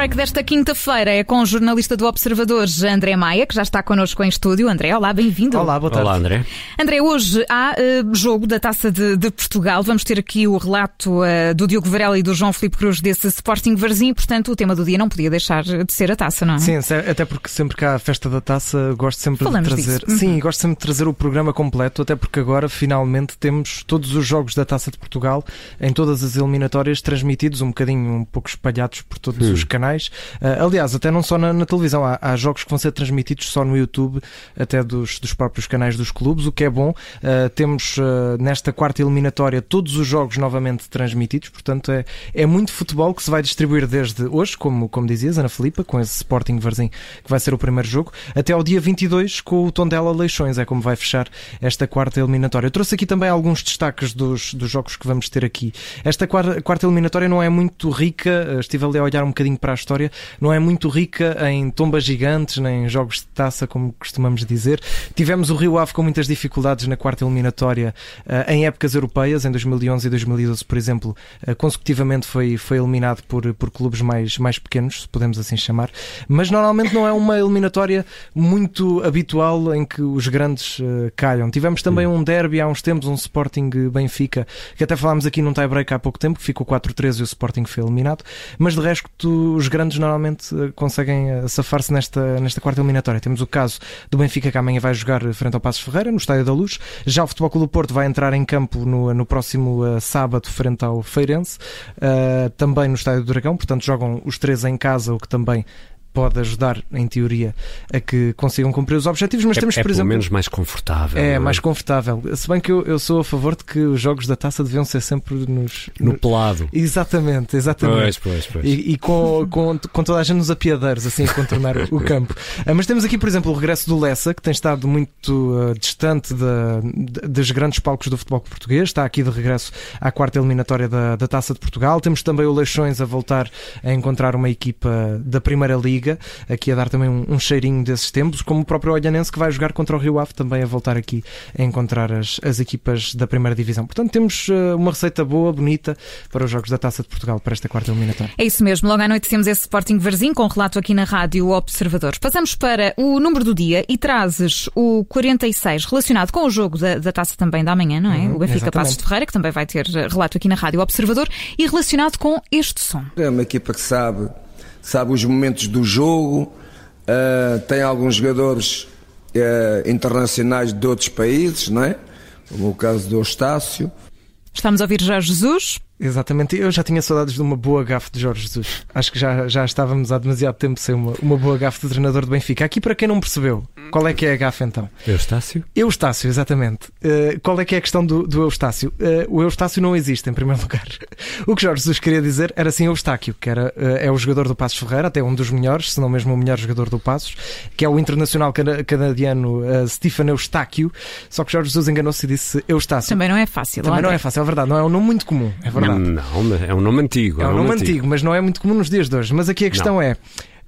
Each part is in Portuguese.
Break desta quinta-feira é com o jornalista do Observador, André Maia, que já está connosco em estúdio. André, olá, bem-vindo. Olá, boa tarde. Olá, André. André, hoje há uh, jogo da Taça de, de, Portugal. Vamos ter aqui o relato uh, do Diogo Varela e do João Filipe Cruz desse Sporting Varzim. Portanto, o tema do dia não podia deixar de ser a taça, não é? Sim, até porque sempre que há a festa da taça, gosto sempre Falamos de trazer. Disso. Sim, uhum. gosto sempre de trazer o programa completo, até porque agora finalmente temos todos os jogos da Taça de Portugal em todas as eliminatórias transmitidos, um bocadinho, um pouco espalhados por todos Hum. os canais. Uh, aliás, até não só na, na televisão, há, há, jogos que vão ser transmitidos só no YouTube, até dos, dos próprios canais dos clubes, o que é bom. Uh, temos uh, nesta quarta eliminatória todos os jogos novamente transmitidos, portanto é, é muito futebol que se vai distribuir desde hoje, como, como dizias, Ana Filipa, com esse Sporting Varzim que vai ser o primeiro jogo, até ao dia 22 com o Tondela Leixões, é como vai fechar esta quarta eliminatória. Eu trouxe aqui também alguns destaques dos, dos jogos que vamos ter aqui. Esta quarta, quarta eliminatória não é muito rica, estive ali a olhar um bocadinho para a história, não é muito rica em tombas gigantes, nem jogos de taça, como costumamos dizer. Tivemos o Rio Ave com muitas dificuldades na quarta eliminatória uh, em épocas europeias, em 2011 e 2012, por exemplo, uh, consecutivamente foi, foi eliminado por, por clubes mais, mais pequenos, se podemos assim chamar. Mas normalmente não é uma eliminatória muito habitual em que os grandes uh, calham. Tivemos também um derby há uns tempos, um Sporting Benfica, que até falámos aqui num tie-break há pouco tempo, que ficou 4-3 e o Sporting foi eliminado. Mas de resto, os grandes normalmente uh, conseguem uh, safar-se nesta, nesta quarta eliminatória. Temos o caso do Benfica que amanhã vai jogar frente ao Passos Ferreira, no Estádio da Luz. Já o Futebol Clube do Porto vai entrar em campo no, no próximo uh, sábado frente ao Feirense, também no Estádio do Dragão. Portanto, jogam os três em casa, o que também pode ajudar, em teoria, a que consigam cumprir os objetivos, mas é, temos, é por exemplo. menos mais confortável. É, é, mais confortável. Se bem que eu, eu, sou a favor de que os jogos da taça deviam ser sempre nos. No, no... pelado. Exatamente, exatamente. Pois, pois, pois. E, e com, com, com, toda a gente nos apiadeiros, assim, a contornar o campo. Uh, mas temos aqui, por exemplo, o regresso do Lessa, que tem estado muito uh, distante da, dos grandes palcos do futebol português. Está aqui de regresso à quarta eliminatória da, da taça de Portugal. Temos também o Leixões a voltar a encontrar uma equipa da Primeira Liga, aqui a dar também um, um, cheirinho desses tempos, como o próprio Olhanense que vai jogar contra o Rio Ave também a voltar aqui a encontrar as, as equipas da primeira divisão. Portanto, temos uh, uma receita boa, bonita para os Jogos da Taça de Portugal para esta quarta eliminatória. É isso mesmo. Logo à noite temos esse Sporting Varzim com relato aqui na Rádio Observador. Passamos para o número do dia e trazes o 46 relacionado com o jogo da, da Taça também da manhã, não é? Uhum, o Benfica exatamente. Passos de Ferreira, que também vai ter relato aqui na Rádio Observador e relacionado com este som. É uma equipa que sabe, sabe os momentos do jogo, Uh, tem alguns jogadores uh, internacionais de outros países, não é? Como o caso do Eustácio. Estamos a ouvir Jorge Jesus. Exatamente, eu já tinha saudades de uma boa gafe de Jorge Jesus. Acho que já, já estávamos há demasiado tempo sem uma, uma boa gafe de treinador do Benfica. Aqui, para quem não percebeu, qual é que é a gafe então? Eustácio? Eustácio, exatamente. Uh, qual é que é a questão do, do Eustácio? Uh, o Eustácio não existe, em primeiro lugar. o que Jorge Jesus queria dizer era assim Eustáquio, que era, uh, é o jogador do Passos Ferreira, até um dos melhores, se não mesmo o melhor jogador do Passos, que é o internacional cana canadiano Stephen Eustáquio. Só que Jorge Jesus enganou-se e disse Eustácio. Também não é fácil. Também não é fácil, é verdade. Não é um nome muito comum, é verdade. Não, não, é um nome antigo. É um nome antigo, mas não é muito comum nos dias de hoje. Mas aqui a questão não. é.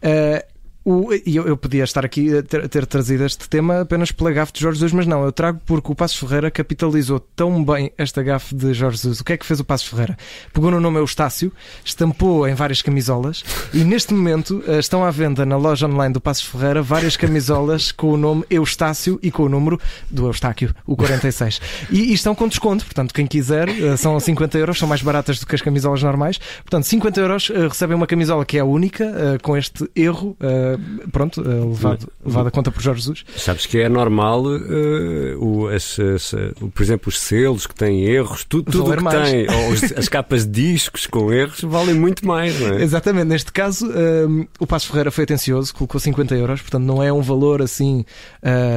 Uh, o, eu, eu podia estar aqui a ter, ter, trazido este tema apenas pela gafe de Jorge Jesus, mas não, eu trago porque o Passos Ferreira capitalizou tão bem esta gafe de Jorge Jesus. O que é que fez o Passos Ferreira? Pegou no nome Eustácio, estampou em várias camisolas e neste momento estão à venda na loja online do Passos Ferreira várias camisolas com o nome Eustácio e com o número do Eustáquio, o 46. E, e estão com desconto, portanto, quem quiser, são 50 euros, são mais baratas do que as camisolas normais. Portanto, 50 euros recebem uma camisola que é única, com este erro pronto, levado, levado a conta por Jorge Jesus. Sabes que é normal, uh, o, as, as, uh, por exemplo, os selos que têm erros, tudo, tudo que mais. tem, ou os, as capas de discos com erros, valem muito mais, não é? Exatamente, neste caso, uh, o Passo Ferreira foi atencioso, colocou 50 euros, portanto não é um valor assim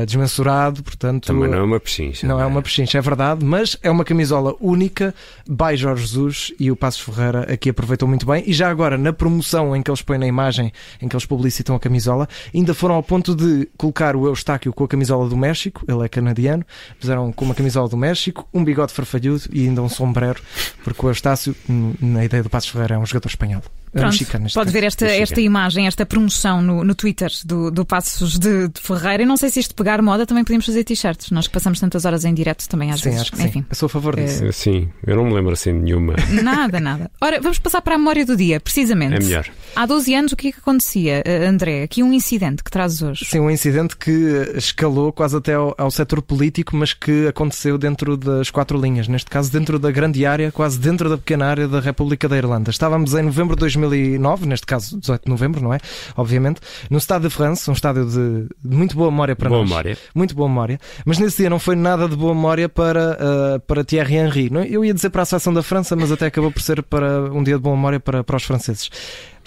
desmensurado, portanto... Também não é uma pechincha. Não, não é? é uma pechincha, é verdade, mas é uma camisola única, by Jorge Jesus, e o Passo Ferreira aqui aproveitou muito bem, e já agora, na promoção em que eles põem na imagem, em que eles publicitam a camisola, ainda foram ao ponto de colocar o Eustáquio com a camisola do México, ele é canadiano, fizeram com uma camisola do México, um bigode farfalhudo e ainda um sombrero, porque o Eustácio, na ideia do Passos Ferreira, é um jogador espanhol. Pronto. Pode ver esta, esta imagem, esta promoção no, no Twitter do, do Passos de, de Ferreira. E não sei se isto pegar moda, também podemos fazer t-shirts. Nós que passamos tantas horas em direto também às sim, vezes. Acho que Enfim. Sim. Eu sou a favor disso. Uh, sim, eu não me lembro assim de nenhuma. Nada, nada. Ora, vamos passar para a memória do dia, precisamente. É melhor. Há 12 anos, o que é que acontecia, eh, André? Aqui um incidente que trazes hoje. Sim, um incidente que escalou quase até ao, ao setor político, mas que aconteceu dentro das quatro linhas. Neste caso, dentro da grande área, quase dentro da pequena área da República da Irlanda. Estávamos em novembro de 2009, neste caso 18 de novembro, não é? Obviamente, no Stade de France, um estádio de, de muito boa memória para boa nós. Memória. Muito boa memória. Mas nesse dia não foi nada de boa memória para, uh, para Thierry Henry. Eu ia dizer para a seleção da França, mas até acabou por ser para um dia de boa memória para, para os franceses.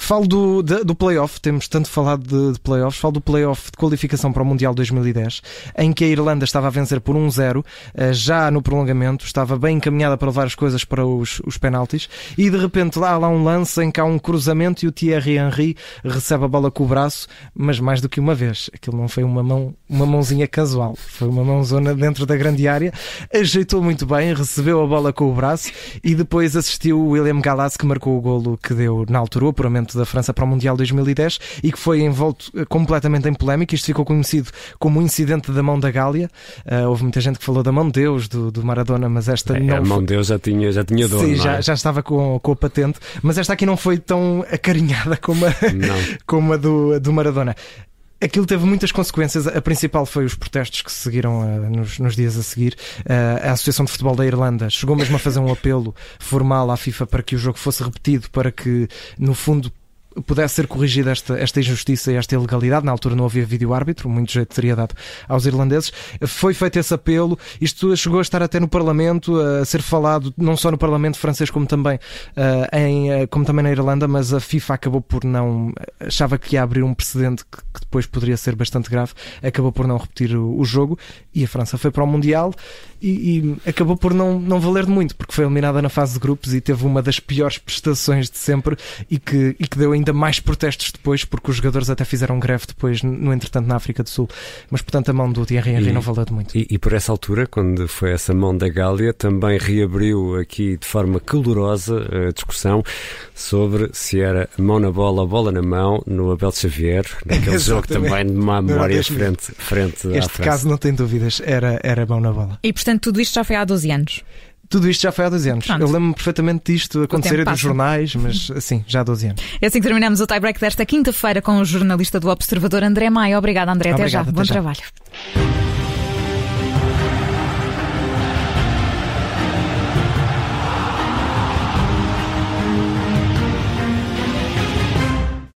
Falo do, do playoff, temos tanto falado de, de playoffs, falo do playoff de qualificação para o Mundial 2010, em que a Irlanda estava a vencer por 1-0, eh, já no prolongamento, estava bem encaminhada para levar as coisas para os, os penaltis, e de repente lá há lá um lance em que há um cruzamento e o Thierry Henry recebe a bola com o braço, mas mais do que uma vez. Aquilo não foi uma mão, uma mãozinha casual, foi uma mãozona dentro da grande área, ajeitou muito bem, recebeu a bola com o braço e depois assistiu o William Gallas que marcou o golo que deu na altura o da França para o Mundial 2010 e que foi envolto eh, completamente em polémica. Isto ficou conhecido como o incidente da mão da Gália. Uh, houve muita gente que falou da mão de Deus do, do Maradona, mas esta é, não. A mão de Deus já tinha, já tinha dono. Sim, já, é? já estava com, com a patente, mas esta aqui não foi tão acarinhada como a, como a do, do Maradona. Aquilo teve muitas consequências. A principal foi os protestos que se seguiram uh, nos, nos, dias a seguir. Uh, a Associação de Futebol da Irlanda chegou mesmo a fazer um apelo formal à FIFA para que o jogo fosse repetido, para que, no fundo, pudesse ser corrigida esta, esta injustiça e esta ilegalidade. Na altura não havia vídeo-árbitro, muito jeito teria dado aos irlandeses. Foi feito esse apelo, isto chegou a estar até no Parlamento, a ser falado não só no Parlamento francês, como também, uh, em, uh, como também na Irlanda, mas a FIFA acabou por não. achava que ia abrir um precedente que, depois poderia ser bastante grave, acabou por não repetir o, jogo e a França foi para o Mundial e, e, acabou por não, não valer muito, porque foi eliminada na fase de grupos e teve uma das piores prestações de sempre e que, e que deu ainda mais protestos depois, porque os jogadores até fizeram greve depois, no entretanto, na África do Sul. Mas, portanto, a mão do Thierry Henry não valeu de muito. E, e, por essa altura, quando foi essa mão da Gália, também reabriu aqui de forma calorosa a discussão sobre se era mão na bola, bola na mão, no Abel Xavier, naquele jogo também de má memória frente, frente Este caso, não tem dúvidas, era, era mão na bola. E, portanto, tudo isto já foi há 12 anos. Tudo isto já foi há 12 anos. Pronto. Eu lembro-me perfeitamente disto acontecer nos jornais, mas assim, já há 12 anos. É assim que terminamos o tie-break desta quinta-feira com o jornalista do Observador André Maia. Obrigado, André. Até Obrigado, já. Até Bom já. trabalho.